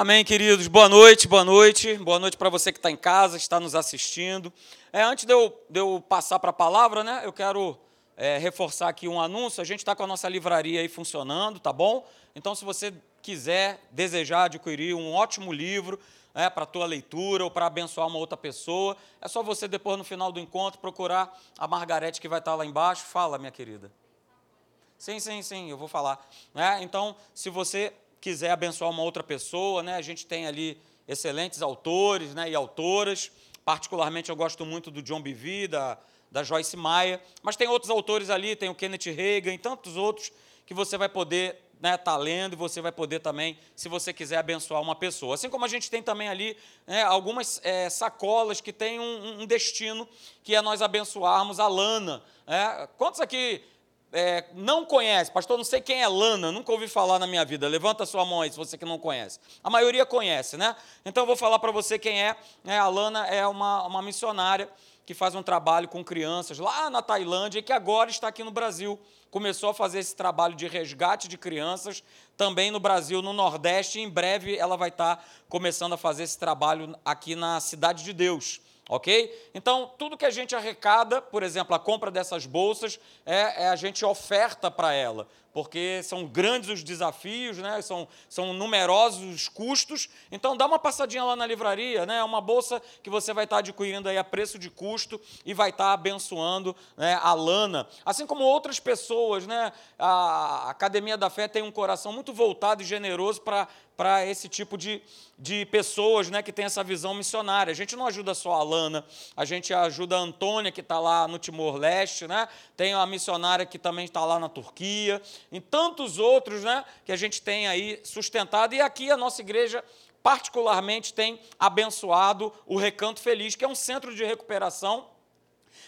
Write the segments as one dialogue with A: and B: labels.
A: Amém, queridos. Boa noite, boa noite. Boa noite para você que está em casa, está nos assistindo. É, antes de eu, de eu passar para a palavra, né, eu quero é, reforçar aqui um anúncio. A gente está com a nossa livraria aí funcionando, tá bom? Então, se você quiser, desejar adquirir um ótimo livro é, para a tua leitura ou para abençoar uma outra pessoa, é só você, depois, no final do encontro, procurar a Margarete que vai estar lá embaixo. Fala, minha querida. Sim, sim, sim, eu vou falar. É, então, se você quiser abençoar uma outra pessoa, né? A gente tem ali excelentes autores né, e autoras. Particularmente eu gosto muito do John Bevere, da, da Joyce Maia, mas tem outros autores ali, tem o Kenneth Reagan e tantos outros que você vai poder né, tá lendo e você vai poder também, se você quiser abençoar uma pessoa. Assim como a gente tem também ali né, algumas é, sacolas que têm um, um, destino, que é nós abençoarmos a Lana. É, quantos aqui é, não conhece, pastor, não sei quem é Lana, nunca ouvi falar na minha vida. Levanta sua mão aí se você que não conhece. A maioria conhece, né? Então eu vou falar para você quem é. é. A Lana é uma, uma missionária que faz um trabalho com crianças lá na Tailândia e que agora está aqui no Brasil. Começou a fazer esse trabalho de resgate de crianças também no Brasil, no Nordeste, e em breve ela vai estar começando a fazer esse trabalho aqui na Cidade de Deus ok? Então, tudo que a gente arrecada, por exemplo, a compra dessas bolsas, é, é a gente oferta para ela porque são grandes os desafios, né? são, são numerosos os custos. Então, dá uma passadinha lá na livraria, né? é uma bolsa que você vai estar adquirindo aí a preço de custo e vai estar abençoando né, a Lana. Assim como outras pessoas, né? a Academia da Fé tem um coração muito voltado e generoso para para esse tipo de, de pessoas né, que tem essa visão missionária. A gente não ajuda só a Lana, a gente ajuda a Antônia, que está lá no Timor-Leste, né? tem a missionária que também está lá na Turquia, em tantos outros né, que a gente tem aí sustentado. E aqui a nossa igreja, particularmente, tem abençoado o Recanto Feliz, que é um centro de recuperação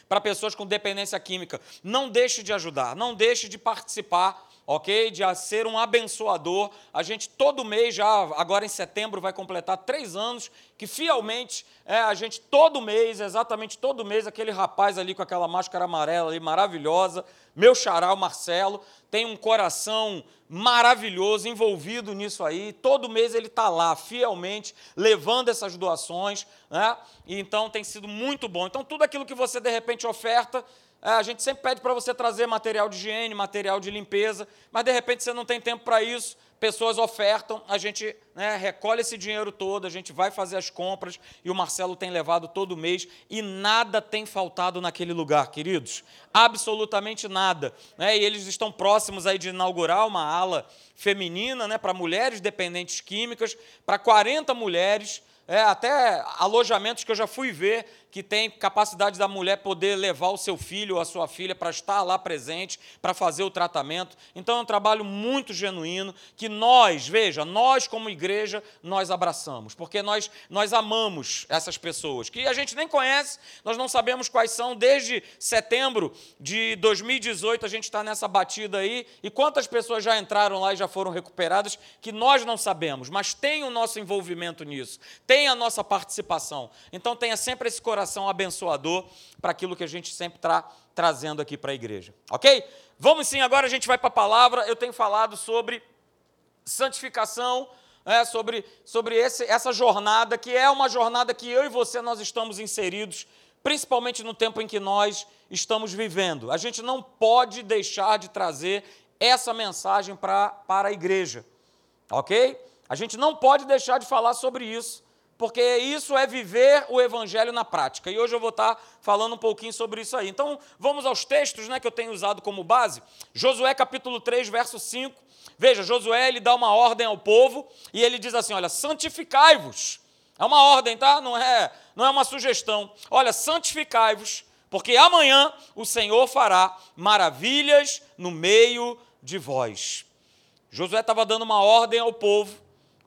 A: para pessoas com dependência química. Não deixe de ajudar, não deixe de participar ok? De ser um abençoador. A gente todo mês, já agora em setembro, vai completar três anos, que fielmente é, a gente todo mês, exatamente todo mês, aquele rapaz ali com aquela máscara amarela ali, maravilhosa, meu xará, o Marcelo, tem um coração maravilhoso envolvido nisso aí. Todo mês ele está lá, fielmente, levando essas doações, né? E então tem sido muito bom. Então, tudo aquilo que você de repente oferta, a gente sempre pede para você trazer material de higiene, material de limpeza, mas de repente você não tem tempo para isso, pessoas ofertam, a gente né, recolhe esse dinheiro todo, a gente vai fazer as compras e o Marcelo tem levado todo mês e nada tem faltado naquele lugar, queridos. Absolutamente nada. Né, e eles estão próximos aí de inaugurar uma ala feminina né, para mulheres dependentes químicas, para 40 mulheres. É, até alojamentos que eu já fui ver que tem capacidade da mulher poder levar o seu filho ou a sua filha para estar lá presente, para fazer o tratamento. Então é um trabalho muito genuíno que nós, veja, nós como igreja, nós abraçamos, porque nós, nós amamos essas pessoas, que a gente nem conhece, nós não sabemos quais são, desde setembro de 2018 a gente está nessa batida aí, e quantas pessoas já entraram lá e já foram recuperadas, que nós não sabemos, mas tem o nosso envolvimento nisso, tem a nossa participação. Então tenha sempre esse coração coração abençoador para aquilo que a gente sempre está trazendo aqui para a igreja. Ok? Vamos sim, agora a gente vai para a palavra. Eu tenho falado sobre santificação, é, sobre, sobre esse, essa jornada, que é uma jornada que eu e você nós estamos inseridos, principalmente no tempo em que nós estamos vivendo. A gente não pode deixar de trazer essa mensagem pra, para a igreja. Ok? A gente não pode deixar de falar sobre isso porque isso é viver o evangelho na prática. E hoje eu vou estar falando um pouquinho sobre isso aí. Então, vamos aos textos né, que eu tenho usado como base. Josué capítulo 3, verso 5. Veja, Josué ele dá uma ordem ao povo e ele diz assim: olha, santificai-vos. É uma ordem, tá? Não é, não é uma sugestão. Olha, santificai-vos, porque amanhã o Senhor fará maravilhas no meio de vós. Josué estava dando uma ordem ao povo.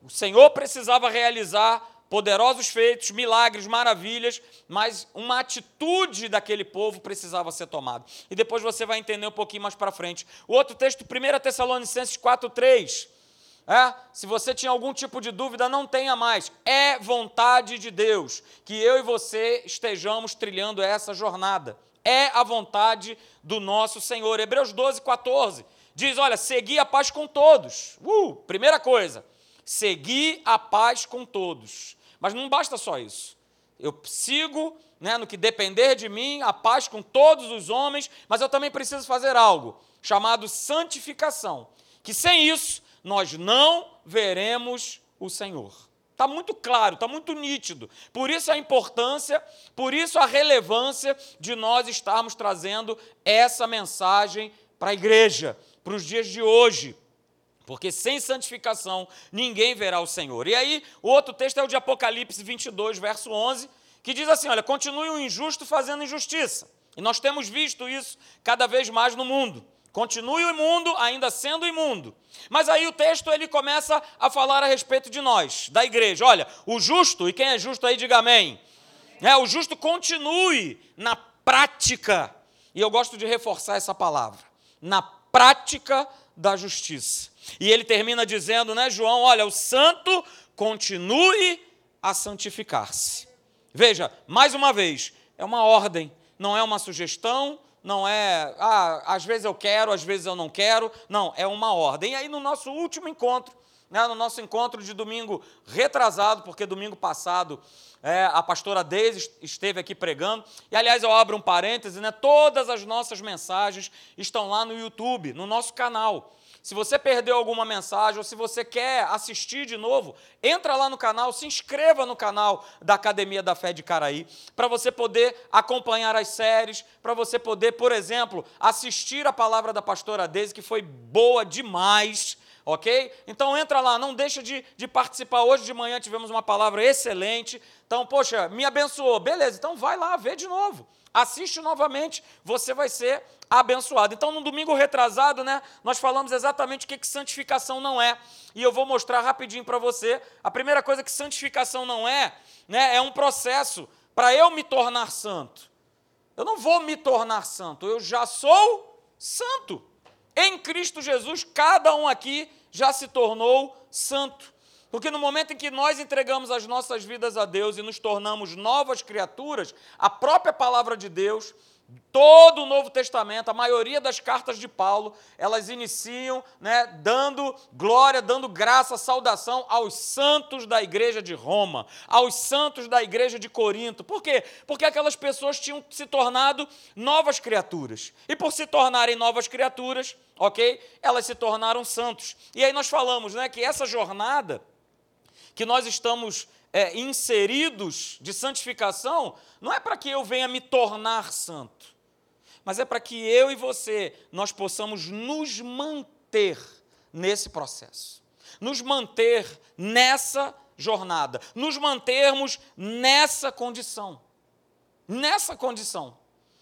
A: O Senhor precisava realizar poderosos feitos, milagres, maravilhas, mas uma atitude daquele povo precisava ser tomada. E depois você vai entender um pouquinho mais para frente. O outro texto, 1 Tessalonicenses 4,3. É? Se você tinha algum tipo de dúvida, não tenha mais. É vontade de Deus que eu e você estejamos trilhando essa jornada. É a vontade do nosso Senhor. Hebreus 12, 14 diz: Olha, segui a paz com todos. Uh, primeira coisa Segui a paz com todos. Mas não basta só isso. Eu sigo né, no que depender de mim, a paz com todos os homens, mas eu também preciso fazer algo chamado santificação. Que sem isso nós não veremos o Senhor. Está muito claro, está muito nítido. Por isso a importância, por isso a relevância de nós estarmos trazendo essa mensagem para a igreja, para os dias de hoje. Porque sem santificação ninguém verá o Senhor. E aí, o outro texto é o de Apocalipse 22, verso 11, que diz assim: Olha, continue o injusto fazendo injustiça. E nós temos visto isso cada vez mais no mundo. Continue o imundo ainda sendo imundo. Mas aí o texto ele começa a falar a respeito de nós, da igreja. Olha, o justo, e quem é justo aí, diga amém. É, o justo continue na prática. E eu gosto de reforçar essa palavra. Na prática da justiça. E ele termina dizendo, né, João, olha, o santo continue a santificar-se. Veja, mais uma vez, é uma ordem, não é uma sugestão, não é, ah, às vezes eu quero, às vezes eu não quero. Não, é uma ordem. E aí, no nosso último encontro, né, no nosso encontro de domingo retrasado, porque domingo passado é, a pastora Deise esteve aqui pregando. E, aliás, eu abro um parêntese, né, todas as nossas mensagens estão lá no YouTube, no nosso canal. Se você perdeu alguma mensagem ou se você quer assistir de novo, entra lá no canal, se inscreva no canal da Academia da Fé de Caraí, para você poder acompanhar as séries, para você poder, por exemplo, assistir a palavra da pastora Deise, que foi boa demais ok? Então entra lá, não deixa de, de, participar. Hoje de manhã tivemos uma palavra excelente. Então, poxa, me abençoou. Beleza, então vai lá, vê de novo. Assiste novamente, você vai ser abençoado. Então, no domingo retrasado, né, nós falamos exatamente o que, que santificação não é. E eu vou mostrar rapidinho para você. A primeira coisa que santificação não é, né, é um processo para eu me tornar santo. Eu não vou me tornar santo, eu já sou santo. Em Cristo Jesus, cada um aqui já se tornou santo. Porque no momento em que nós entregamos as nossas vidas a Deus e nos tornamos novas criaturas, a própria palavra de Deus, todo o Novo Testamento, a maioria das cartas de Paulo, elas iniciam né, dando glória, dando graça, saudação aos santos da igreja de Roma, aos santos da igreja de Corinto. Por quê? Porque aquelas pessoas tinham se tornado novas criaturas. E por se tornarem novas criaturas, ok? Elas se tornaram santos. E aí nós falamos né, que essa jornada que nós estamos é, inseridos de santificação, não é para que eu venha me tornar santo, mas é para que eu e você nós possamos nos manter nesse processo, nos manter nessa jornada, nos mantermos nessa condição. Nessa condição.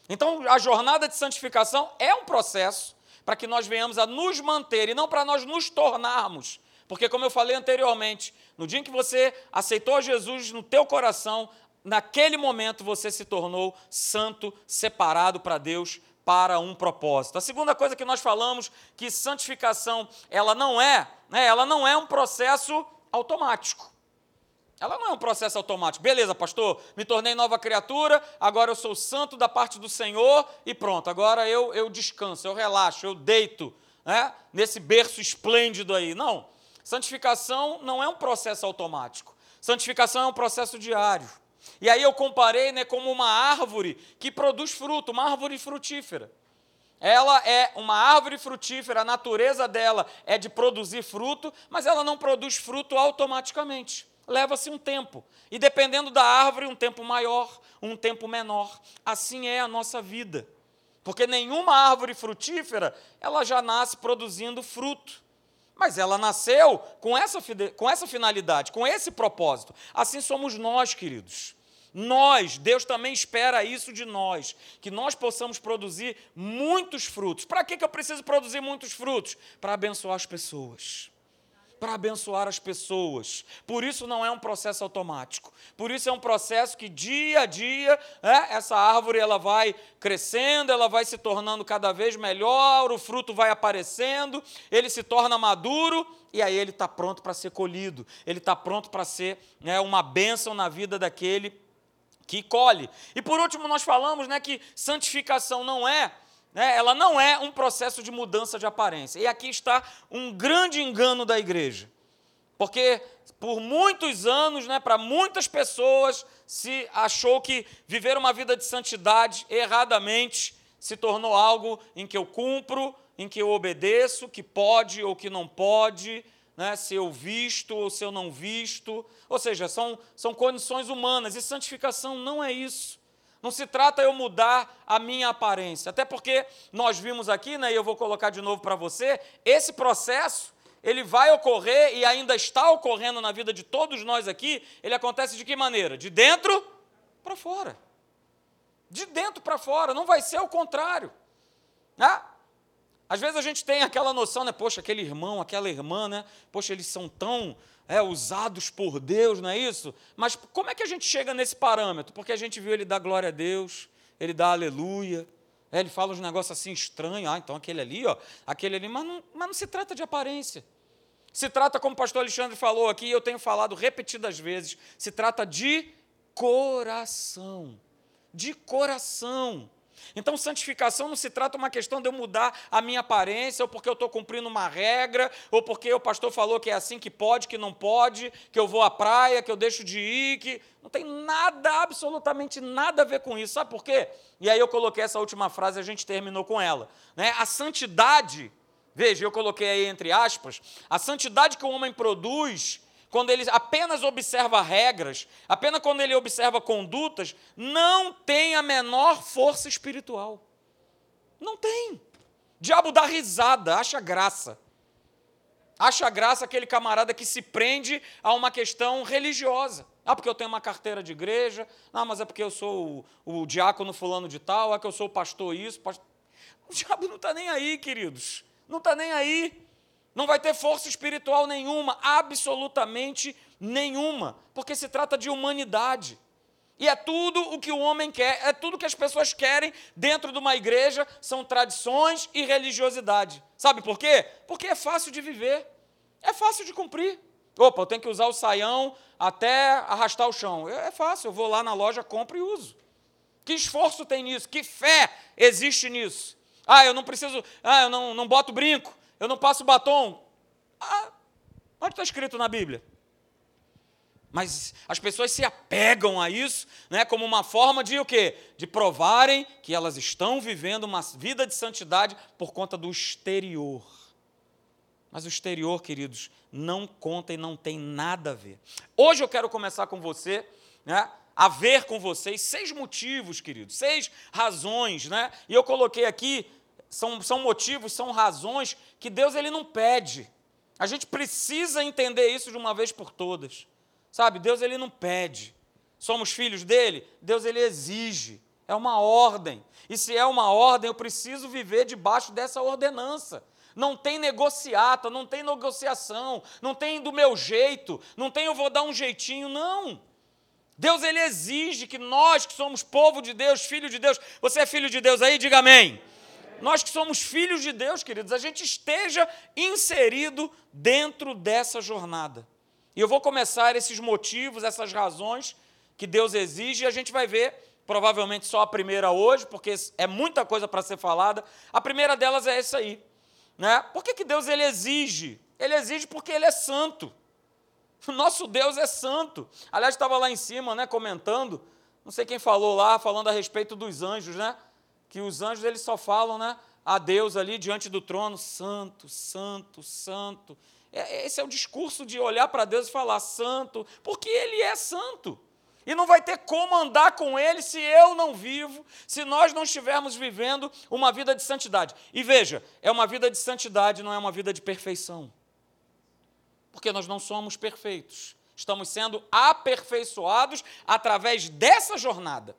A: Então, a jornada de santificação é um processo para que nós venhamos a nos manter e não para nós nos tornarmos porque, como eu falei anteriormente, no dia em que você aceitou Jesus no teu coração, naquele momento você se tornou santo, separado para Deus, para um propósito. A segunda coisa que nós falamos que santificação ela não é, né, ela não é um processo automático. Ela não é um processo automático. Beleza, pastor, me tornei nova criatura, agora eu sou santo da parte do Senhor e pronto, agora eu, eu descanso, eu relaxo, eu deito né, nesse berço esplêndido aí. Não. Santificação não é um processo automático. Santificação é um processo diário. E aí eu comparei né, como uma árvore que produz fruto, uma árvore frutífera. Ela é uma árvore frutífera, a natureza dela é de produzir fruto, mas ela não produz fruto automaticamente. Leva-se um tempo. E dependendo da árvore, um tempo maior, um tempo menor. Assim é a nossa vida. Porque nenhuma árvore frutífera, ela já nasce produzindo fruto. Mas ela nasceu com essa, com essa finalidade, com esse propósito. Assim somos nós, queridos. Nós, Deus também espera isso de nós, que nós possamos produzir muitos frutos. Para que eu preciso produzir muitos frutos? Para abençoar as pessoas para abençoar as pessoas. Por isso não é um processo automático. Por isso é um processo que dia a dia né, essa árvore ela vai crescendo, ela vai se tornando cada vez melhor, o fruto vai aparecendo, ele se torna maduro e aí ele está pronto para ser colhido. Ele está pronto para ser né, uma bênção na vida daquele que colhe. E por último nós falamos né, que santificação não é né, ela não é um processo de mudança de aparência. E aqui está um grande engano da igreja. Porque por muitos anos, né, para muitas pessoas, se achou que viver uma vida de santidade erradamente se tornou algo em que eu cumpro, em que eu obedeço, que pode ou que não pode, né, se eu visto ou se eu não visto. Ou seja, são, são condições humanas. E santificação não é isso. Não se trata eu mudar a minha aparência. Até porque nós vimos aqui, né, e eu vou colocar de novo para você, esse processo, ele vai ocorrer e ainda está ocorrendo na vida de todos nós aqui. Ele acontece de que maneira? De dentro para fora. De dentro para fora, não vai ser o contrário. Né? Às vezes a gente tem aquela noção, né? Poxa, aquele irmão, aquela irmã, né? Poxa, eles são tão é, usados por Deus, não é isso? Mas como é que a gente chega nesse parâmetro? Porque a gente viu ele dar glória a Deus, ele dá aleluia, é, ele fala uns negócios assim estranhos, ah, então aquele ali, ó, aquele ali, mas não, mas não se trata de aparência. Se trata, como o pastor Alexandre falou aqui, eu tenho falado repetidas vezes, se trata de coração. De coração. Então, santificação não se trata uma questão de eu mudar a minha aparência, ou porque eu estou cumprindo uma regra, ou porque o pastor falou que é assim que pode, que não pode, que eu vou à praia, que eu deixo de ir, que. Não tem nada, absolutamente nada a ver com isso. Sabe por quê? E aí eu coloquei essa última frase e a gente terminou com ela. Né? A santidade, veja, eu coloquei aí entre aspas, a santidade que o homem produz quando ele apenas observa regras, apenas quando ele observa condutas, não tem a menor força espiritual. Não tem. Diabo dá risada, acha graça. Acha graça aquele camarada que se prende a uma questão religiosa. Ah, porque eu tenho uma carteira de igreja. Ah, mas é porque eu sou o, o diácono fulano de tal. É que eu sou o pastor isso. Pastor... O diabo não está nem aí, queridos. Não está nem aí. Não vai ter força espiritual nenhuma, absolutamente nenhuma, porque se trata de humanidade. E é tudo o que o homem quer, é tudo que as pessoas querem dentro de uma igreja, são tradições e religiosidade. Sabe por quê? Porque é fácil de viver, é fácil de cumprir. Opa, eu tenho que usar o saião até arrastar o chão. É, é fácil, eu vou lá na loja, compro e uso. Que esforço tem nisso? Que fé existe nisso? Ah, eu não preciso, ah, eu não, não boto brinco eu não passo batom. Ah, onde está escrito na Bíblia? Mas as pessoas se apegam a isso, né, como uma forma de o quê? De provarem que elas estão vivendo uma vida de santidade por conta do exterior. Mas o exterior, queridos, não conta e não tem nada a ver. Hoje eu quero começar com você, né, a ver com vocês seis motivos, queridos, seis razões, né? E eu coloquei aqui são, são motivos, são razões que Deus ele não pede. A gente precisa entender isso de uma vez por todas. Sabe, Deus ele não pede. Somos filhos dele, Deus ele exige. É uma ordem. E se é uma ordem, eu preciso viver debaixo dessa ordenança. Não tem negociata, não tem negociação, não tem do meu jeito, não tem eu vou dar um jeitinho, não. Deus ele exige que nós que somos povo de Deus, filho de Deus, você é filho de Deus aí, diga amém nós que somos filhos de Deus, queridos, a gente esteja inserido dentro dessa jornada. E eu vou começar esses motivos, essas razões que Deus exige, e a gente vai ver, provavelmente só a primeira hoje, porque é muita coisa para ser falada. A primeira delas é essa aí. Né? Por que, que Deus ele exige? Ele exige porque ele é santo. O nosso Deus é santo. Aliás, estava lá em cima, né, comentando, não sei quem falou lá, falando a respeito dos anjos, né? Que os anjos eles só falam né, a Deus ali diante do trono, santo, santo, santo. É, esse é o discurso de olhar para Deus e falar santo, porque Ele é santo. E não vai ter como andar com Ele se eu não vivo, se nós não estivermos vivendo uma vida de santidade. E veja, é uma vida de santidade, não é uma vida de perfeição. Porque nós não somos perfeitos. Estamos sendo aperfeiçoados através dessa jornada.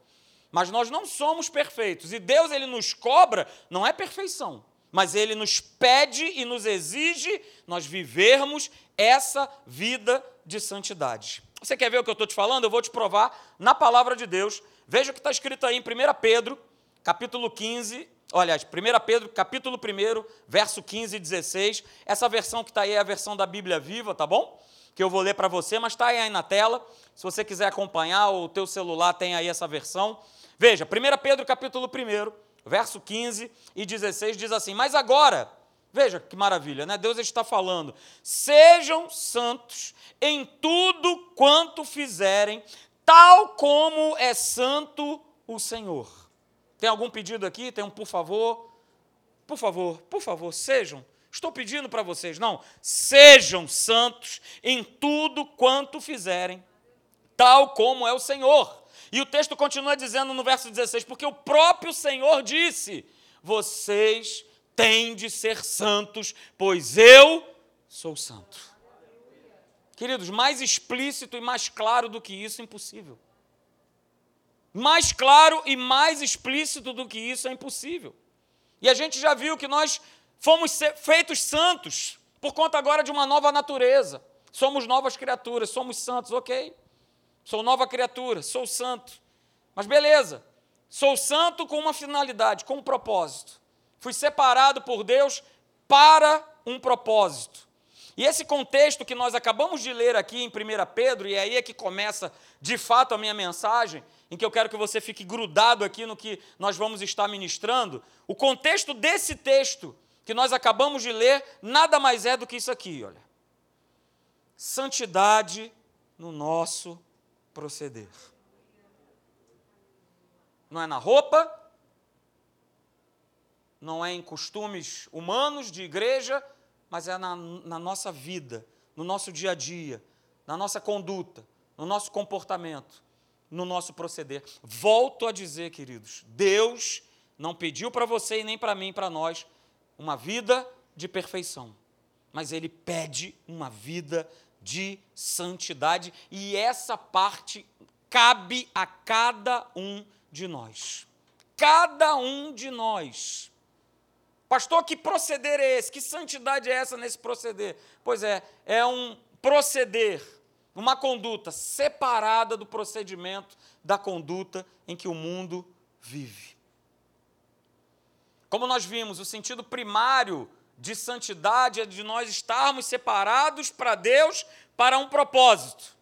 A: Mas nós não somos perfeitos. E Deus, ele nos cobra, não é perfeição, mas ele nos pede e nos exige nós vivermos essa vida de santidade. Você quer ver o que eu estou te falando? Eu vou te provar na palavra de Deus. Veja o que está escrito aí em 1 Pedro, capítulo 15, olha, 1 Pedro, capítulo 1, verso 15 e 16. Essa versão que está aí é a versão da Bíblia Viva, tá bom? Que eu vou ler para você, mas está aí na tela. Se você quiser acompanhar, o teu celular tem aí essa versão. Veja, 1 Pedro capítulo 1, verso 15 e 16 diz assim: Mas agora, Veja que maravilha, né? Deus está falando: sejam santos em tudo quanto fizerem, tal como é santo o Senhor. Tem algum pedido aqui? Tem um por favor? Por favor, por favor, sejam. Estou pedindo para vocês, não, sejam santos em tudo quanto fizerem, tal como é o Senhor. E o texto continua dizendo no verso 16: porque o próprio Senhor disse: vocês têm de ser santos, pois eu sou santo. Queridos, mais explícito e mais claro do que isso, impossível. Mais claro e mais explícito do que isso é impossível. E a gente já viu que nós fomos feitos santos por conta agora de uma nova natureza. Somos novas criaturas, somos santos, ok. Sou nova criatura, sou santo. Mas beleza, sou santo com uma finalidade, com um propósito. Fui separado por Deus para um propósito. E esse contexto que nós acabamos de ler aqui em 1 Pedro, e aí é que começa de fato a minha mensagem, em que eu quero que você fique grudado aqui no que nós vamos estar ministrando. O contexto desse texto que nós acabamos de ler nada mais é do que isso aqui, olha. Santidade no nosso proceder. Não é na roupa, não é em costumes humanos de igreja, mas é na, na nossa vida, no nosso dia a dia, na nossa conduta, no nosso comportamento, no nosso proceder. Volto a dizer, queridos, Deus não pediu para você e nem para mim, para nós, uma vida de perfeição, mas Ele pede uma vida de santidade e essa parte cabe a cada um de nós. Cada um de nós. Pastor, que proceder é esse? Que santidade é essa nesse proceder? Pois é, é um proceder, uma conduta separada do procedimento da conduta em que o mundo vive. Como nós vimos, o sentido primário de santidade é de nós estarmos separados para Deus para um propósito.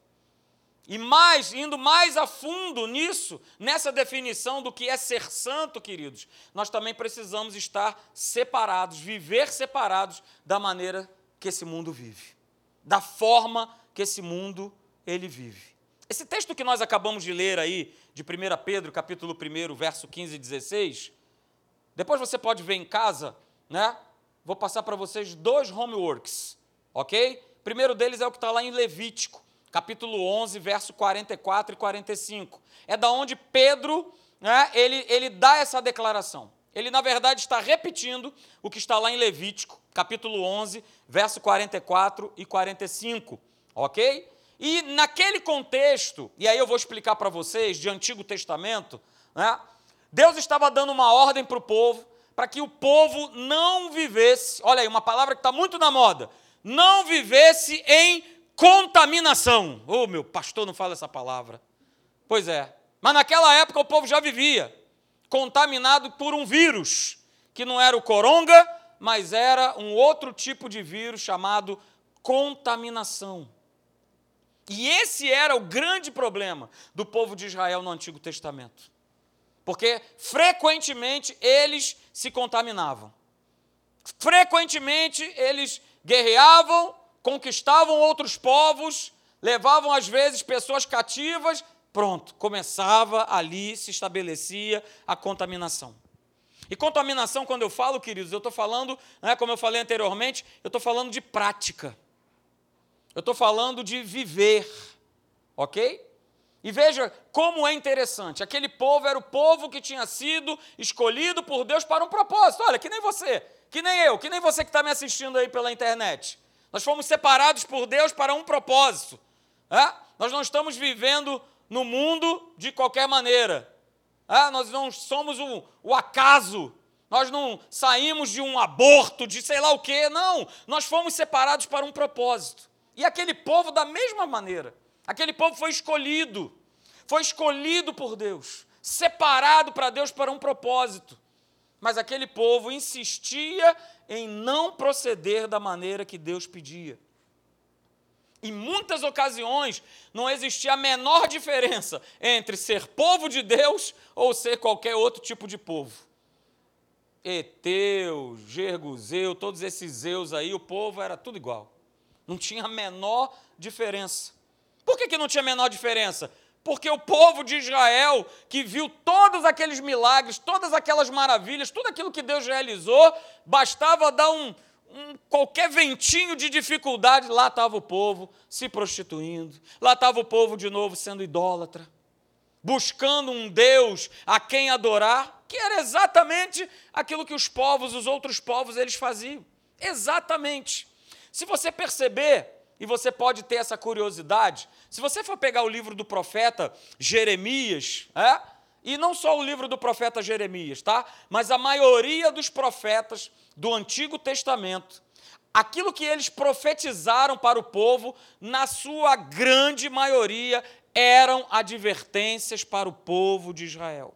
A: E mais, indo mais a fundo nisso, nessa definição do que é ser santo, queridos, nós também precisamos estar separados, viver separados da maneira que esse mundo vive, da forma que esse mundo ele vive. Esse texto que nós acabamos de ler aí, de 1 Pedro, capítulo 1, verso 15 e 16, depois você pode ver em casa, né? Vou passar para vocês dois homeworks, ok? Primeiro deles é o que está lá em Levítico, capítulo 11, verso 44 e 45. É da onde Pedro, né, ele, ele dá essa declaração. Ele, na verdade, está repetindo o que está lá em Levítico, capítulo 11, verso 44 e 45, ok? E naquele contexto, e aí eu vou explicar para vocês, de Antigo Testamento, né, Deus estava dando uma ordem para o povo, para que o povo não vivesse, olha aí, uma palavra que está muito na moda, não vivesse em contaminação. Ô, oh, meu pastor não fala essa palavra. Pois é. Mas naquela época o povo já vivia contaminado por um vírus, que não era o coronga, mas era um outro tipo de vírus chamado contaminação. E esse era o grande problema do povo de Israel no Antigo Testamento. Porque frequentemente eles se contaminavam. Frequentemente eles guerreavam, conquistavam outros povos, levavam às vezes pessoas cativas, pronto, começava ali, se estabelecia a contaminação. E contaminação, quando eu falo, queridos, eu estou falando, né, como eu falei anteriormente, eu estou falando de prática. Eu estou falando de viver, ok? E veja como é interessante: aquele povo era o povo que tinha sido escolhido por Deus para um propósito. Olha, que nem você, que nem eu, que nem você que está me assistindo aí pela internet. Nós fomos separados por Deus para um propósito. É? Nós não estamos vivendo no mundo de qualquer maneira. É? Nós não somos o, o acaso. Nós não saímos de um aborto, de sei lá o quê. Não. Nós fomos separados para um propósito. E aquele povo, da mesma maneira, aquele povo foi escolhido. Foi escolhido por Deus. Separado para Deus para um propósito. Mas aquele povo insistia em não proceder da maneira que Deus pedia. Em muitas ocasiões, não existia a menor diferença entre ser povo de Deus ou ser qualquer outro tipo de povo. Eteu, Gerguzeu, todos esses Zeus aí, o povo era tudo igual. Não tinha a menor diferença. Por que, que não tinha a menor diferença? Porque o povo de Israel, que viu todos aqueles milagres, todas aquelas maravilhas, tudo aquilo que Deus realizou, bastava dar um, um qualquer ventinho de dificuldade, lá estava o povo se prostituindo, lá estava o povo de novo sendo idólatra, buscando um Deus a quem adorar, que era exatamente aquilo que os povos, os outros povos, eles faziam. Exatamente. Se você perceber, e você pode ter essa curiosidade, se você for pegar o livro do profeta Jeremias, é? e não só o livro do profeta Jeremias, tá? Mas a maioria dos profetas do Antigo Testamento, aquilo que eles profetizaram para o povo, na sua grande maioria, eram advertências para o povo de Israel.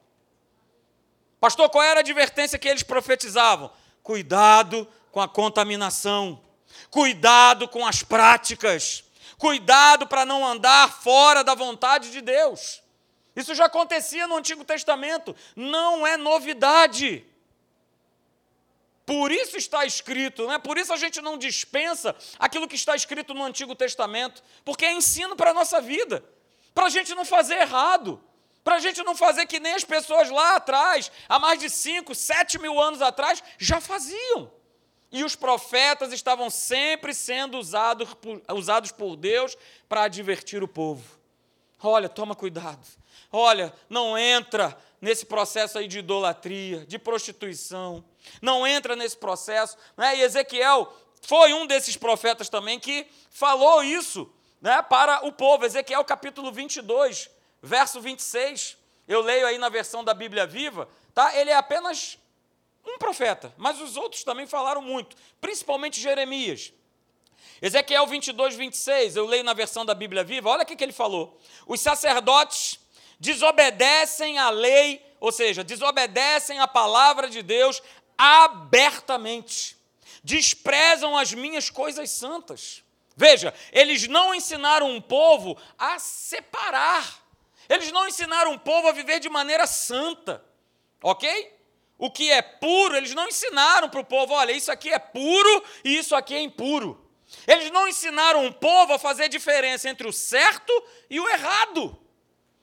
A: Pastor, qual era a advertência que eles profetizavam? Cuidado com a contaminação. Cuidado com as práticas. Cuidado para não andar fora da vontade de Deus. Isso já acontecia no Antigo Testamento, não é novidade. Por isso está escrito, né? por isso a gente não dispensa aquilo que está escrito no Antigo Testamento, porque é ensino para a nossa vida, para a gente não fazer errado, para a gente não fazer que nem as pessoas lá atrás, há mais de 5, 7 mil anos atrás, já faziam. E os profetas estavam sempre sendo usados por, usados por Deus para advertir o povo. Olha, toma cuidado. Olha, não entra nesse processo aí de idolatria, de prostituição. Não entra nesse processo. Né? E Ezequiel foi um desses profetas também que falou isso né, para o povo. Ezequiel capítulo 22, verso 26. Eu leio aí na versão da Bíblia Viva. Tá? Ele é apenas um profeta, mas os outros também falaram muito, principalmente Jeremias. Ezequiel 22, 26, eu leio na versão da Bíblia Viva, olha o que ele falou. Os sacerdotes desobedecem a lei, ou seja, desobedecem a palavra de Deus abertamente, desprezam as minhas coisas santas. Veja, eles não ensinaram um povo a separar, eles não ensinaram um povo a viver de maneira santa, ok? O que é puro, eles não ensinaram para o povo: olha, isso aqui é puro e isso aqui é impuro. Eles não ensinaram o povo a fazer diferença entre o certo e o errado.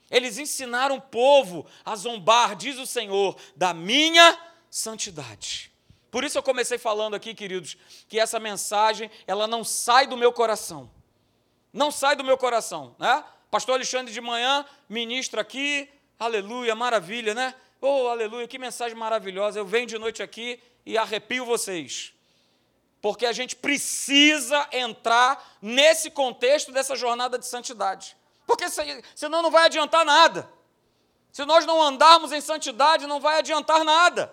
A: Eles ensinaram o povo a zombar, diz o Senhor, da minha santidade. Por isso eu comecei falando aqui, queridos, que essa mensagem, ela não sai do meu coração. Não sai do meu coração, né? Pastor Alexandre de manhã ministra aqui, aleluia, maravilha, né? Oh, aleluia, que mensagem maravilhosa. Eu venho de noite aqui e arrepio vocês. Porque a gente precisa entrar nesse contexto dessa jornada de santidade. Porque senão não vai adiantar nada. Se nós não andarmos em santidade, não vai adiantar nada.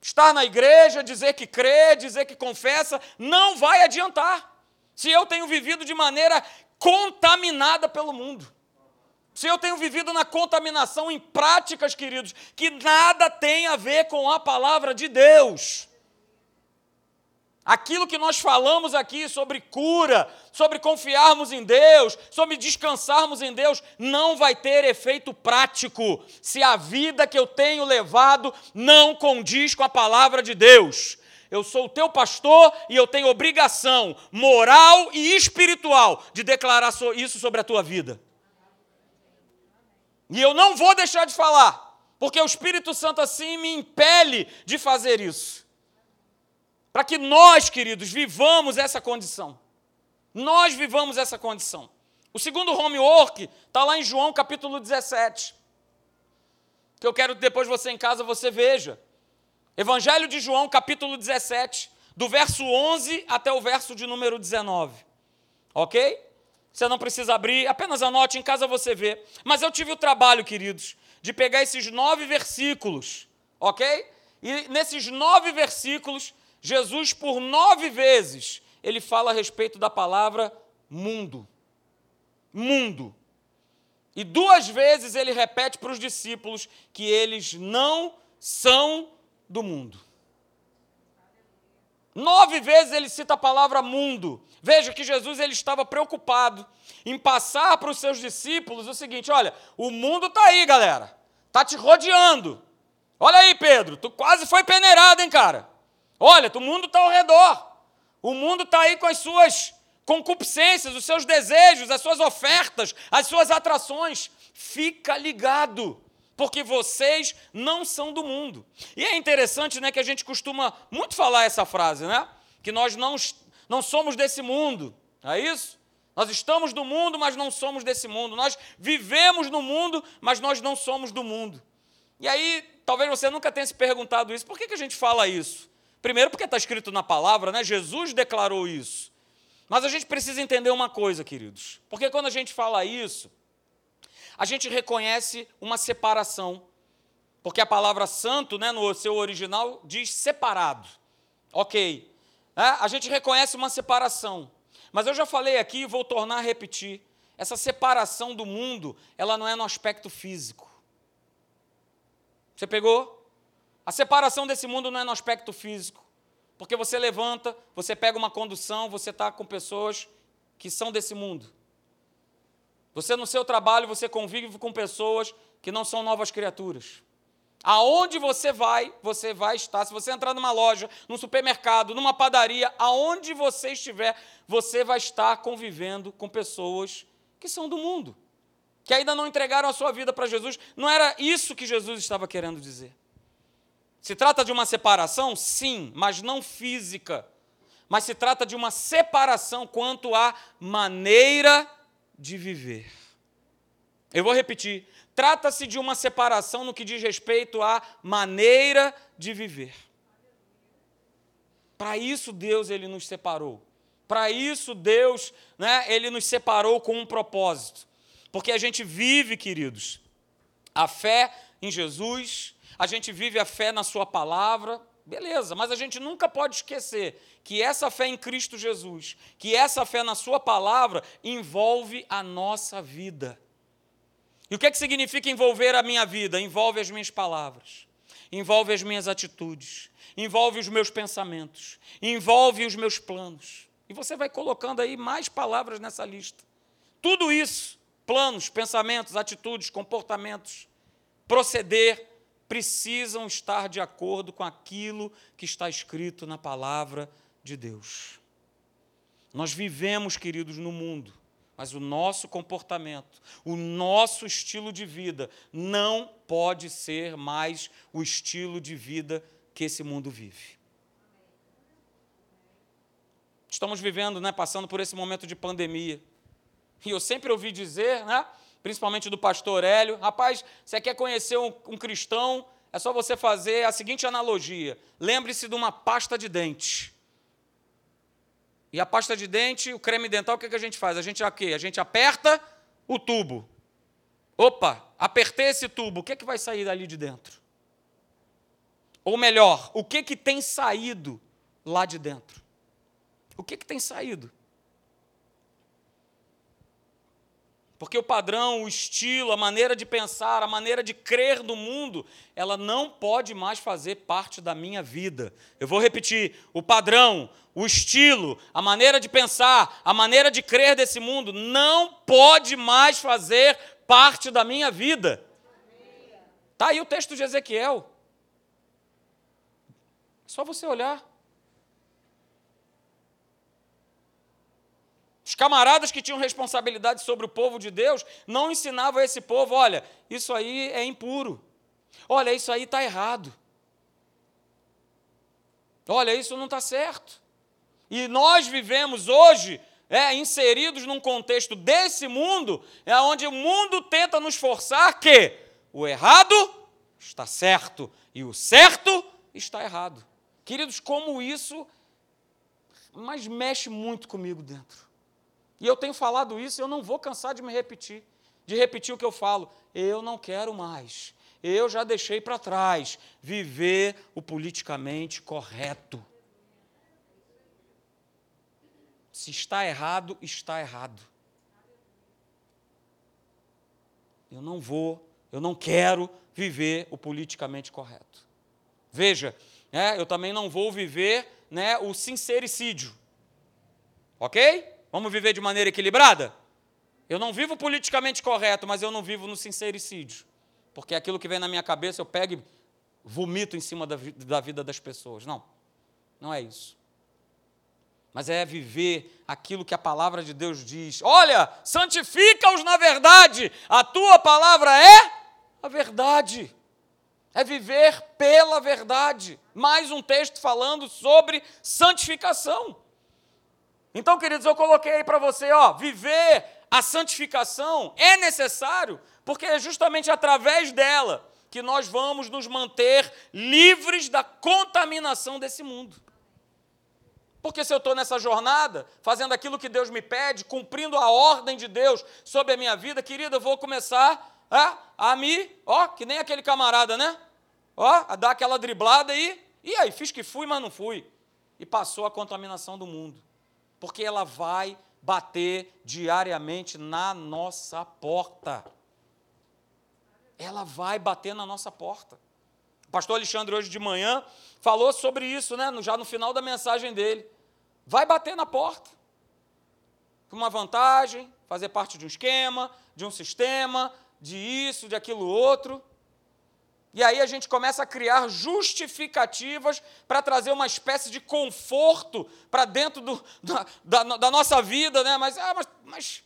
A: Estar na igreja, dizer que crê, dizer que confessa, não vai adiantar. Se eu tenho vivido de maneira contaminada pelo mundo. Se eu tenho vivido na contaminação em práticas, queridos, que nada tem a ver com a palavra de Deus. Aquilo que nós falamos aqui sobre cura, sobre confiarmos em Deus, sobre descansarmos em Deus, não vai ter efeito prático se a vida que eu tenho levado não condiz com a palavra de Deus. Eu sou o teu pastor e eu tenho obrigação moral e espiritual de declarar isso sobre a tua vida. E eu não vou deixar de falar, porque o Espírito Santo assim me impele de fazer isso. Para que nós, queridos, vivamos essa condição. Nós vivamos essa condição. O segundo homework está lá em João capítulo 17. Que eu quero que depois você em casa você veja. Evangelho de João, capítulo 17, do verso 11 até o verso de número 19. Ok? Você não precisa abrir, apenas anote, em casa você vê. Mas eu tive o trabalho, queridos, de pegar esses nove versículos, ok? E nesses nove versículos, Jesus, por nove vezes, ele fala a respeito da palavra mundo. Mundo. E duas vezes ele repete para os discípulos que eles não são do mundo. Nove vezes ele cita a palavra mundo. Veja que Jesus ele estava preocupado em passar para os seus discípulos o seguinte: olha, o mundo está aí, galera, está te rodeando, Olha aí, Pedro, tu quase foi peneirado, hein, cara? Olha, o mundo está ao redor. O mundo está aí com as suas concupiscências, os seus desejos, as suas ofertas, as suas atrações. Fica ligado, porque vocês não são do mundo. E é interessante, né, que a gente costuma muito falar essa frase, né? Que nós não, não somos desse mundo, é isso? Nós estamos do mundo, mas não somos desse mundo. Nós vivemos no mundo, mas nós não somos do mundo. E aí, talvez você nunca tenha se perguntado isso. Por que, que a gente fala isso? Primeiro, porque está escrito na palavra, né? Jesus declarou isso. Mas a gente precisa entender uma coisa, queridos. Porque quando a gente fala isso, a gente reconhece uma separação. Porque a palavra santo, né, no seu original, diz separado. Ok. É, a gente reconhece uma separação. Mas eu já falei aqui e vou tornar a repetir. Essa separação do mundo, ela não é no aspecto físico. Você pegou? A separação desse mundo não é no aspecto físico, porque você levanta, você pega uma condução, você está com pessoas que são desse mundo. Você no seu trabalho, você convive com pessoas que não são novas criaturas. Aonde você vai, você vai estar. Se você entrar numa loja, num supermercado, numa padaria, aonde você estiver, você vai estar convivendo com pessoas que são do mundo, que ainda não entregaram a sua vida para Jesus. Não era isso que Jesus estava querendo dizer. Se trata de uma separação? Sim, mas não física. Mas se trata de uma separação quanto à maneira de viver. Eu vou repetir. Trata-se de uma separação no que diz respeito à maneira de viver. Para isso Deus ele nos separou. Para isso Deus, né, ele nos separou com um propósito. Porque a gente vive, queridos, a fé em Jesus, a gente vive a fé na Sua palavra, beleza, mas a gente nunca pode esquecer que essa fé em Cristo Jesus, que essa fé na Sua palavra, envolve a nossa vida. E o que, é que significa envolver a minha vida? Envolve as minhas palavras, envolve as minhas atitudes, envolve os meus pensamentos, envolve os meus planos. E você vai colocando aí mais palavras nessa lista. Tudo isso, planos, pensamentos, atitudes, comportamentos, proceder, precisam estar de acordo com aquilo que está escrito na palavra de Deus. Nós vivemos, queridos, no mundo, mas o nosso comportamento, o nosso estilo de vida não pode ser mais o estilo de vida que esse mundo vive. Estamos vivendo, né, passando por esse momento de pandemia. E eu sempre ouvi dizer, né, principalmente do pastor Hélio. Rapaz, você quer conhecer um, um cristão? É só você fazer a seguinte analogia. Lembre-se de uma pasta de dente. E a pasta de dente, o creme dental, o que, que a gente faz? A gente quê? A gente aperta o tubo. Opa, apertei esse tubo, o que, que vai sair dali de dentro? Ou melhor, o que, que tem saído lá de dentro? O que, que tem saído? Porque o padrão, o estilo, a maneira de pensar, a maneira de crer no mundo, ela não pode mais fazer parte da minha vida. Eu vou repetir: o padrão, o estilo, a maneira de pensar, a maneira de crer desse mundo não pode mais fazer parte da minha vida. Está aí o texto de Ezequiel. É só você olhar. Camaradas que tinham responsabilidade sobre o povo de Deus não ensinavam a esse povo: olha, isso aí é impuro. Olha, isso aí está errado. Olha, isso não está certo. E nós vivemos hoje é, inseridos num contexto desse mundo, é onde o mundo tenta nos forçar que o errado está certo e o certo está errado. Queridos, como isso, mas mexe muito comigo dentro. E eu tenho falado isso eu não vou cansar de me repetir, de repetir o que eu falo. Eu não quero mais. Eu já deixei para trás viver o politicamente correto. Se está errado, está errado. Eu não vou, eu não quero viver o politicamente correto. Veja, é, eu também não vou viver né, o sincericídio. Ok? Vamos viver de maneira equilibrada? Eu não vivo politicamente correto, mas eu não vivo no sincericídio. Porque aquilo que vem na minha cabeça eu pego e vomito em cima da, da vida das pessoas. Não, não é isso. Mas é viver aquilo que a palavra de Deus diz. Olha, santifica-os na verdade, a tua palavra é a verdade. É viver pela verdade. Mais um texto falando sobre santificação. Então, queridos, eu coloquei aí para você, ó, viver a santificação é necessário, porque é justamente através dela que nós vamos nos manter livres da contaminação desse mundo. Porque se eu estou nessa jornada, fazendo aquilo que Deus me pede, cumprindo a ordem de Deus sobre a minha vida, querida, eu vou começar a, a me, ó, que nem aquele camarada, né? Ó, a dar aquela driblada aí, e aí, fiz que fui, mas não fui. E passou a contaminação do mundo. Porque ela vai bater diariamente na nossa porta ela vai bater na nossa porta. O pastor Alexandre, hoje de manhã, falou sobre isso, né? já no final da mensagem dele. Vai bater na porta. Com uma vantagem, fazer parte de um esquema, de um sistema, de isso, de aquilo outro. E aí a gente começa a criar justificativas para trazer uma espécie de conforto para dentro do, da, da, da, nossa vida, né? Mas, ah, mas, mas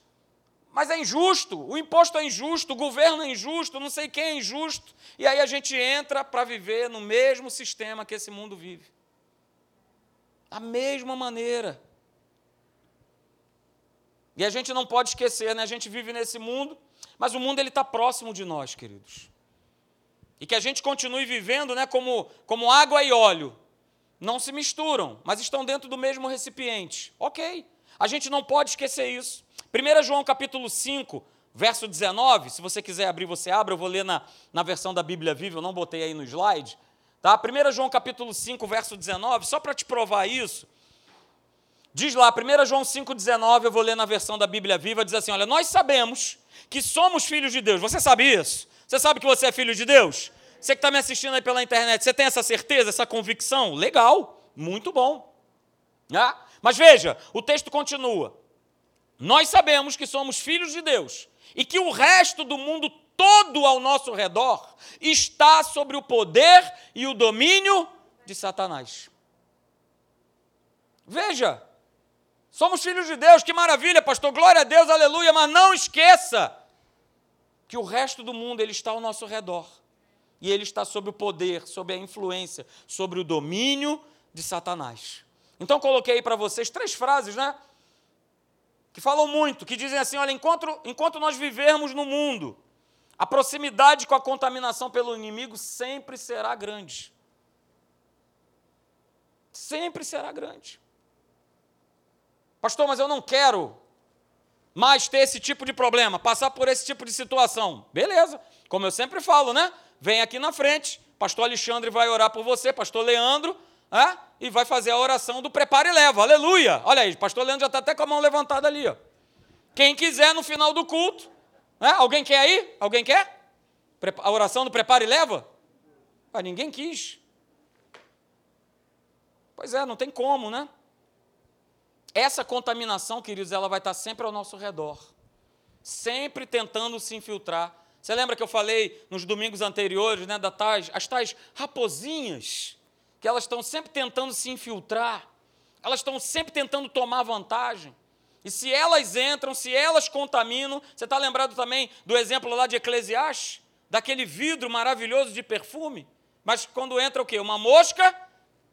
A: mas é injusto, o imposto é injusto, o governo é injusto, não sei quem é injusto. E aí a gente entra para viver no mesmo sistema que esse mundo vive. Da mesma maneira. E a gente não pode esquecer, né? A gente vive nesse mundo, mas o mundo ele está próximo de nós, queridos. E que a gente continue vivendo, né? Como, como água e óleo. Não se misturam, mas estão dentro do mesmo recipiente. Ok. A gente não pode esquecer isso. 1 João capítulo 5, verso 19, se você quiser abrir, você abre, eu vou ler na, na versão da Bíblia Viva, eu não botei aí no slide. Tá? 1 João capítulo 5, verso 19, só para te provar isso, diz lá, 1 João 5, 19, eu vou ler na versão da Bíblia Viva, diz assim, olha, nós sabemos que somos filhos de Deus, você sabe isso? Você sabe que você é filho de Deus? Você que está me assistindo aí pela internet, você tem essa certeza, essa convicção? Legal, muito bom. Ah, mas veja, o texto continua. Nós sabemos que somos filhos de Deus e que o resto do mundo todo ao nosso redor está sobre o poder e o domínio de Satanás. Veja, somos filhos de Deus, que maravilha, pastor, glória a Deus, aleluia, mas não esqueça que o resto do mundo ele está ao nosso redor. E ele está sob o poder, sob a influência, sobre o domínio de Satanás. Então coloquei para vocês três frases, né? que falam muito, que dizem assim: olha, enquanto, enquanto nós vivermos no mundo, a proximidade com a contaminação pelo inimigo sempre será grande. Sempre será grande. Pastor, mas eu não quero mais ter esse tipo de problema, passar por esse tipo de situação. Beleza, como eu sempre falo, né? Vem aqui na frente, pastor Alexandre vai orar por você, pastor Leandro, é? e vai fazer a oração do prepara e leva. Aleluia! Olha aí, pastor Leandro já está até com a mão levantada ali. Ó. Quem quiser no final do culto. É? Alguém quer aí? Alguém quer? A oração do prepara e leva? Ah, ninguém quis. Pois é, não tem como, né? Essa contaminação, queridos, ela vai estar sempre ao nosso redor. Sempre tentando se infiltrar. Você lembra que eu falei nos domingos anteriores, né, da tais, as tais raposinhas que elas estão sempre tentando se infiltrar, elas estão sempre tentando tomar vantagem. E se elas entram, se elas contaminam, você está lembrado também do exemplo lá de Eclesiastes? Daquele vidro maravilhoso de perfume? Mas quando entra o quê? Uma mosca,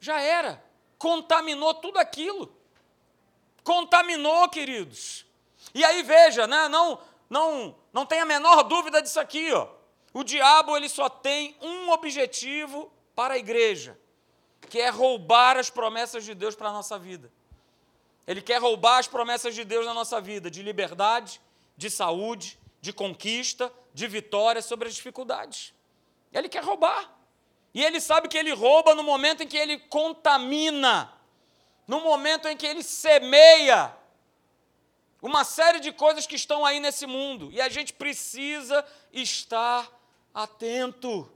A: já era. Contaminou tudo aquilo. Contaminou, queridos. E aí veja, né? não, não, não tem a menor dúvida disso aqui. Ó. O diabo ele só tem um objetivo para a igreja, que é roubar as promessas de Deus para a nossa vida. Ele quer roubar as promessas de Deus na nossa vida, de liberdade, de saúde, de conquista, de vitória sobre as dificuldades. Ele quer roubar. E ele sabe que ele rouba no momento em que ele contamina, no momento em que ele semeia uma série de coisas que estão aí nesse mundo. E a gente precisa estar atento.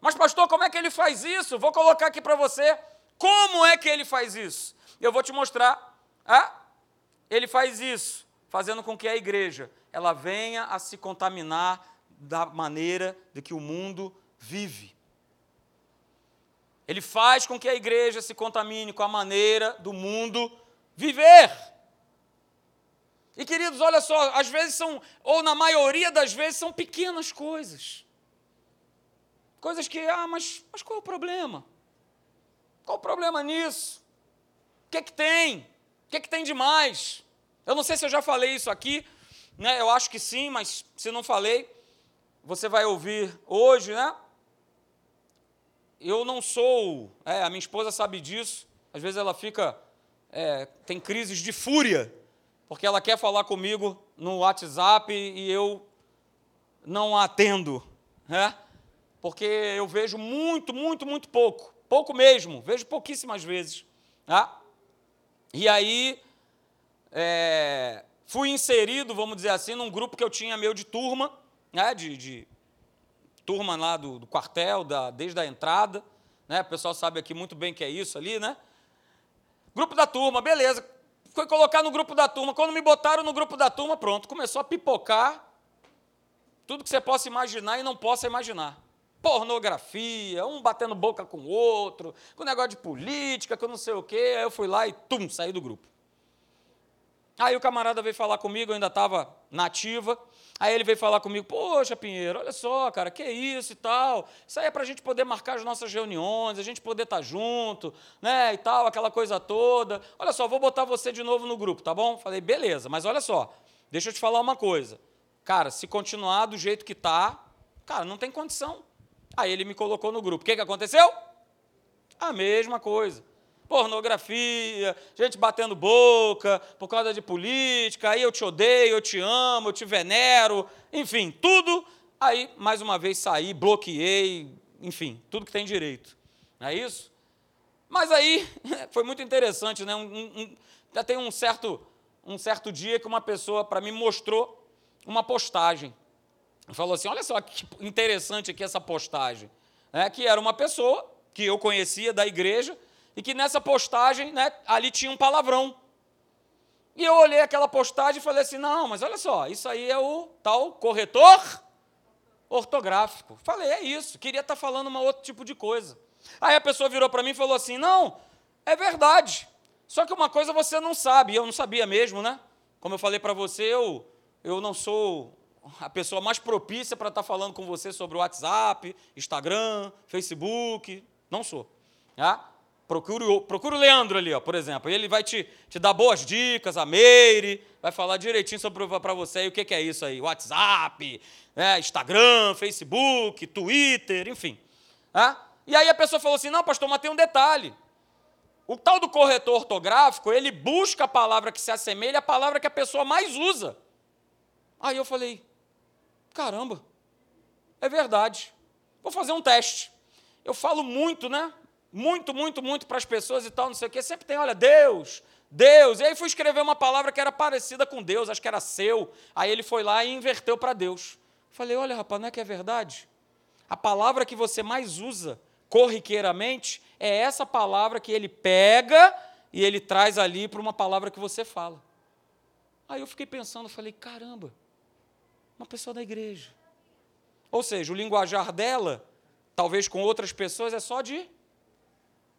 A: Mas, pastor, como é que ele faz isso? Vou colocar aqui para você. Como é que ele faz isso? Eu vou te mostrar. Ah, ele faz isso, fazendo com que a igreja ela venha a se contaminar da maneira de que o mundo vive. Ele faz com que a igreja se contamine com a maneira do mundo viver. E queridos, olha só, às vezes são, ou na maioria das vezes, são pequenas coisas. Coisas que, ah, mas, mas qual é o problema? Qual o problema nisso? O que é que tem? O que é que tem de mais? Eu não sei se eu já falei isso aqui, né? Eu acho que sim, mas se não falei, você vai ouvir hoje, né? Eu não sou, é, a minha esposa sabe disso, às vezes ela fica, é, tem crises de fúria porque ela quer falar comigo no WhatsApp e eu não a atendo, né? Porque eu vejo muito, muito, muito pouco, pouco mesmo, vejo pouquíssimas vezes, né? E aí é, fui inserido, vamos dizer assim, num grupo que eu tinha meu de turma, né? De, de turma lá do, do quartel, da, desde a entrada, né? O pessoal sabe aqui muito bem que é isso ali, né? Grupo da turma, beleza foi colocar no grupo da turma. Quando me botaram no grupo da turma, pronto, começou a pipocar tudo que você possa imaginar e não possa imaginar. Pornografia, um batendo boca com o outro, com negócio de política, com não sei o quê. Aí eu fui lá e, tum, saí do grupo. Aí o camarada veio falar comigo, eu ainda estava nativa. Aí ele veio falar comigo, poxa, Pinheiro, olha só, cara, que isso e tal. Isso aí é para a gente poder marcar as nossas reuniões, a gente poder estar tá junto, né, e tal, aquela coisa toda. Olha só, vou botar você de novo no grupo, tá bom? Falei, beleza, mas olha só, deixa eu te falar uma coisa. Cara, se continuar do jeito que tá, cara, não tem condição. Aí ele me colocou no grupo. O que, que aconteceu? A mesma coisa pornografia, gente batendo boca por causa de política, aí eu te odeio, eu te amo, eu te venero, enfim, tudo. Aí, mais uma vez, saí, bloqueei, enfim, tudo que tem direito. Não é isso? Mas aí, foi muito interessante, né? Um, um, já tem um certo, um certo dia que uma pessoa para mim mostrou uma postagem. Falou assim: olha só que interessante aqui essa postagem. É, que era uma pessoa que eu conhecia da igreja, e que nessa postagem, né, ali tinha um palavrão. E eu olhei aquela postagem e falei assim: não, mas olha só, isso aí é o tal corretor ortográfico. Falei, é isso, queria estar tá falando uma outro tipo de coisa. Aí a pessoa virou para mim e falou assim: não, é verdade. Só que uma coisa você não sabe, e eu não sabia mesmo, né? Como eu falei para você, eu, eu não sou a pessoa mais propícia para estar tá falando com você sobre o WhatsApp, Instagram, Facebook. Não sou. Tá? Procure procure o Leandro ali, ó, por exemplo. Ele vai te, te dar boas dicas, a Meire, vai falar direitinho para você aí o que, que, é isso aí. WhatsApp, né, Instagram, Facebook, Twitter, enfim. Ah? E aí a pessoa falou assim: não, pastor, mas tem um detalhe. O tal do corretor ortográfico, ele busca a palavra que se assemelha à palavra que a pessoa mais usa. Aí eu falei: caramba, é verdade. Vou fazer um teste. Eu falo muito, né? Muito, muito, muito para as pessoas e tal, não sei o quê. Sempre tem, olha, Deus, Deus. E aí fui escrever uma palavra que era parecida com Deus, acho que era seu. Aí ele foi lá e inverteu para Deus. Falei, olha, rapaz, não é que é verdade? A palavra que você mais usa corriqueiramente é essa palavra que ele pega e ele traz ali para uma palavra que você fala. Aí eu fiquei pensando, falei, caramba, uma pessoa da igreja. Ou seja, o linguajar dela, talvez com outras pessoas, é só de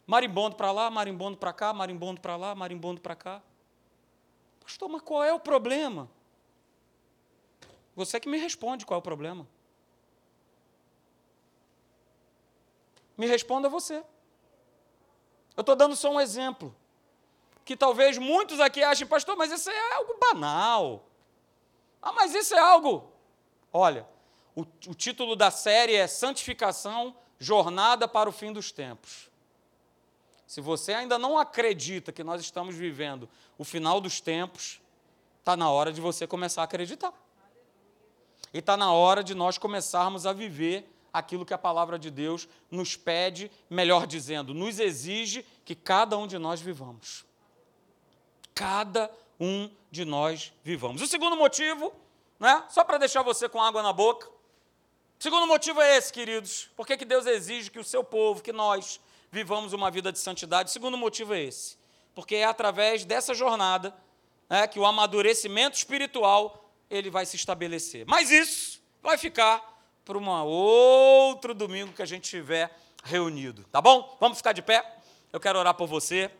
A: Marimbondo para lá, marimbondo para cá, marimbondo para lá, marimbondo para cá. Pastor, mas qual é o problema? Você que me responde qual é o problema. Me responda você. Eu estou dando só um exemplo. Que talvez muitos aqui achem, pastor, mas isso é algo banal. Ah, mas isso é algo. Olha, o, o título da série é Santificação Jornada para o Fim dos Tempos. Se você ainda não acredita que nós estamos vivendo o final dos tempos, está na hora de você começar a acreditar. E está na hora de nós começarmos a viver aquilo que a palavra de Deus nos pede, melhor dizendo, nos exige que cada um de nós vivamos. Cada um de nós vivamos. O segundo motivo, né, só para deixar você com água na boca, o segundo motivo é esse, queridos. Por que Deus exige que o seu povo, que nós, vivamos uma vida de santidade. O segundo motivo é esse, porque é através dessa jornada né, que o amadurecimento espiritual ele vai se estabelecer. Mas isso vai ficar para um outro domingo que a gente estiver reunido, tá bom? Vamos ficar de pé? Eu quero orar por você.